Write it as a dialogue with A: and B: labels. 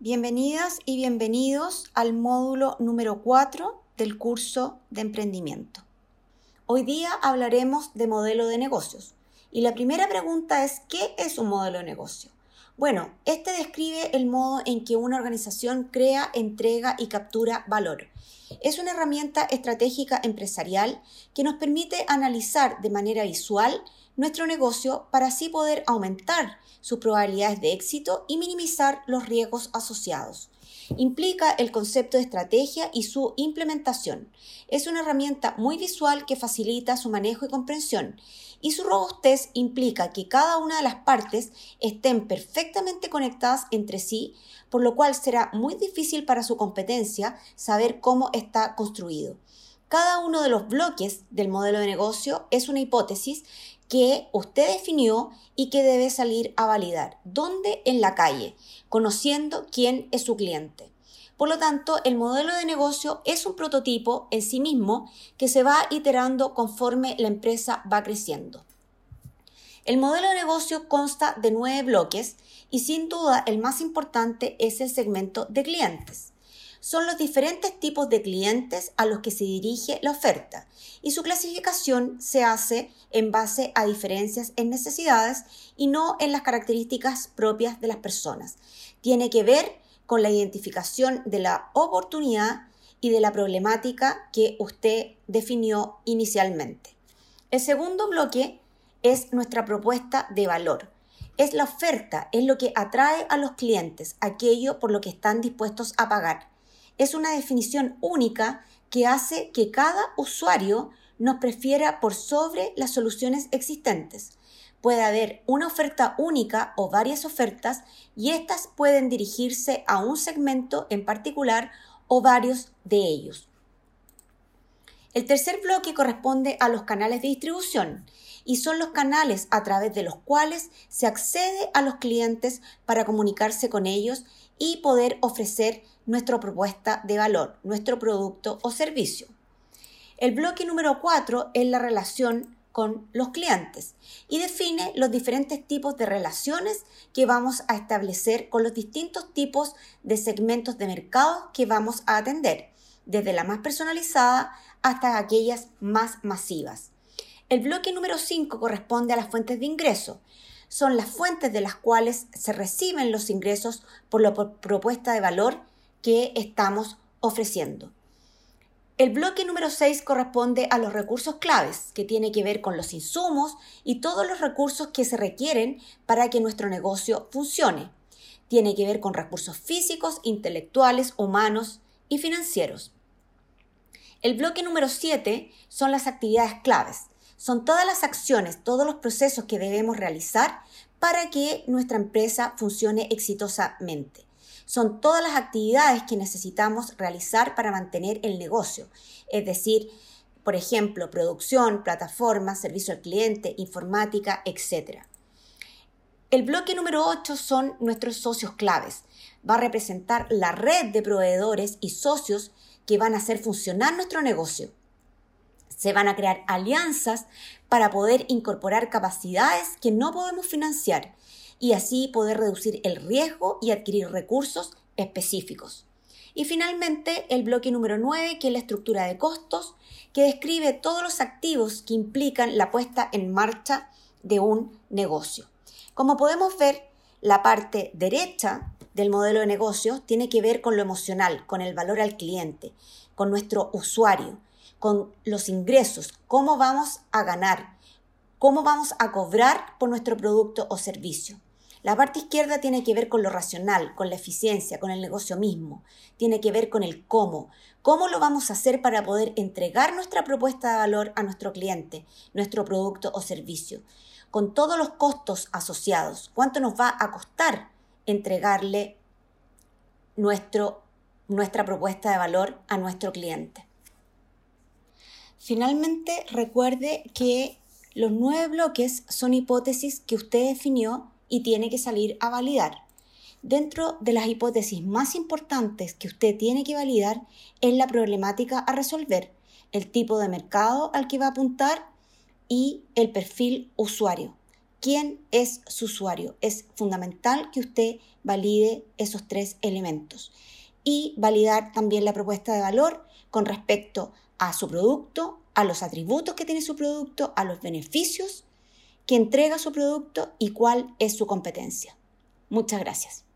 A: Bienvenidas y bienvenidos al módulo número 4 del curso de emprendimiento. Hoy día hablaremos de modelo de negocios y la primera pregunta es ¿qué es un modelo de negocio? Bueno, este describe el modo en que una organización crea, entrega y captura valor. Es una herramienta estratégica empresarial que nos permite analizar de manera visual nuestro negocio para así poder aumentar sus probabilidades de éxito y minimizar los riesgos asociados. Implica el concepto de estrategia y su implementación. Es una herramienta muy visual que facilita su manejo y comprensión. Y su robustez implica que cada una de las partes estén perfectamente conectadas entre sí, por lo cual será muy difícil para su competencia saber cómo está construido. Cada uno de los bloques del modelo de negocio es una hipótesis que usted definió y que debe salir a validar. ¿Dónde? En la calle, conociendo quién es su cliente. Por lo tanto, el modelo de negocio es un prototipo en sí mismo que se va iterando conforme la empresa va creciendo. El modelo de negocio consta de nueve bloques y sin duda el más importante es el segmento de clientes son los diferentes tipos de clientes a los que se dirige la oferta y su clasificación se hace en base a diferencias en necesidades y no en las características propias de las personas. Tiene que ver con la identificación de la oportunidad y de la problemática que usted definió inicialmente. El segundo bloque es nuestra propuesta de valor. Es la oferta, es lo que atrae a los clientes, aquello por lo que están dispuestos a pagar es una definición única que hace que cada usuario nos prefiera por sobre las soluciones existentes. Puede haber una oferta única o varias ofertas y estas pueden dirigirse a un segmento en particular o varios de ellos. El tercer bloque corresponde a los canales de distribución y son los canales a través de los cuales se accede a los clientes para comunicarse con ellos y poder ofrecer nuestra propuesta de valor, nuestro producto o servicio. El bloque número 4 es la relación con los clientes y define los diferentes tipos de relaciones que vamos a establecer con los distintos tipos de segmentos de mercado que vamos a atender, desde la más personalizada hasta aquellas más masivas. El bloque número 5 corresponde a las fuentes de ingreso. Son las fuentes de las cuales se reciben los ingresos por la propuesta de valor que estamos ofreciendo. El bloque número 6 corresponde a los recursos claves, que tiene que ver con los insumos y todos los recursos que se requieren para que nuestro negocio funcione. Tiene que ver con recursos físicos, intelectuales, humanos y financieros. El bloque número 7 son las actividades claves. Son todas las acciones, todos los procesos que debemos realizar para que nuestra empresa funcione exitosamente son todas las actividades que necesitamos realizar para mantener el negocio, es decir, por ejemplo, producción, plataforma, servicio al cliente, informática, etc. El bloque número 8 son nuestros socios claves. Va a representar la red de proveedores y socios que van a hacer funcionar nuestro negocio. Se van a crear alianzas para poder incorporar capacidades que no podemos financiar y así poder reducir el riesgo y adquirir recursos específicos. Y finalmente el bloque número 9, que es la estructura de costos, que describe todos los activos que implican la puesta en marcha de un negocio. Como podemos ver, la parte derecha del modelo de negocio tiene que ver con lo emocional, con el valor al cliente, con nuestro usuario, con los ingresos, cómo vamos a ganar, cómo vamos a cobrar por nuestro producto o servicio. La parte izquierda tiene que ver con lo racional, con la eficiencia, con el negocio mismo. Tiene que ver con el cómo. ¿Cómo lo vamos a hacer para poder entregar nuestra propuesta de valor a nuestro cliente, nuestro producto o servicio? Con todos los costos asociados. ¿Cuánto nos va a costar entregarle nuestro, nuestra propuesta de valor a nuestro cliente? Finalmente, recuerde que los nueve bloques son hipótesis que usted definió y tiene que salir a validar. Dentro de las hipótesis más importantes que usted tiene que validar es la problemática a resolver, el tipo de mercado al que va a apuntar y el perfil usuario. ¿Quién es su usuario? Es fundamental que usted valide esos tres elementos. Y validar también la propuesta de valor con respecto a su producto, a los atributos que tiene su producto, a los beneficios que entrega su producto y cuál es su competencia. Muchas gracias.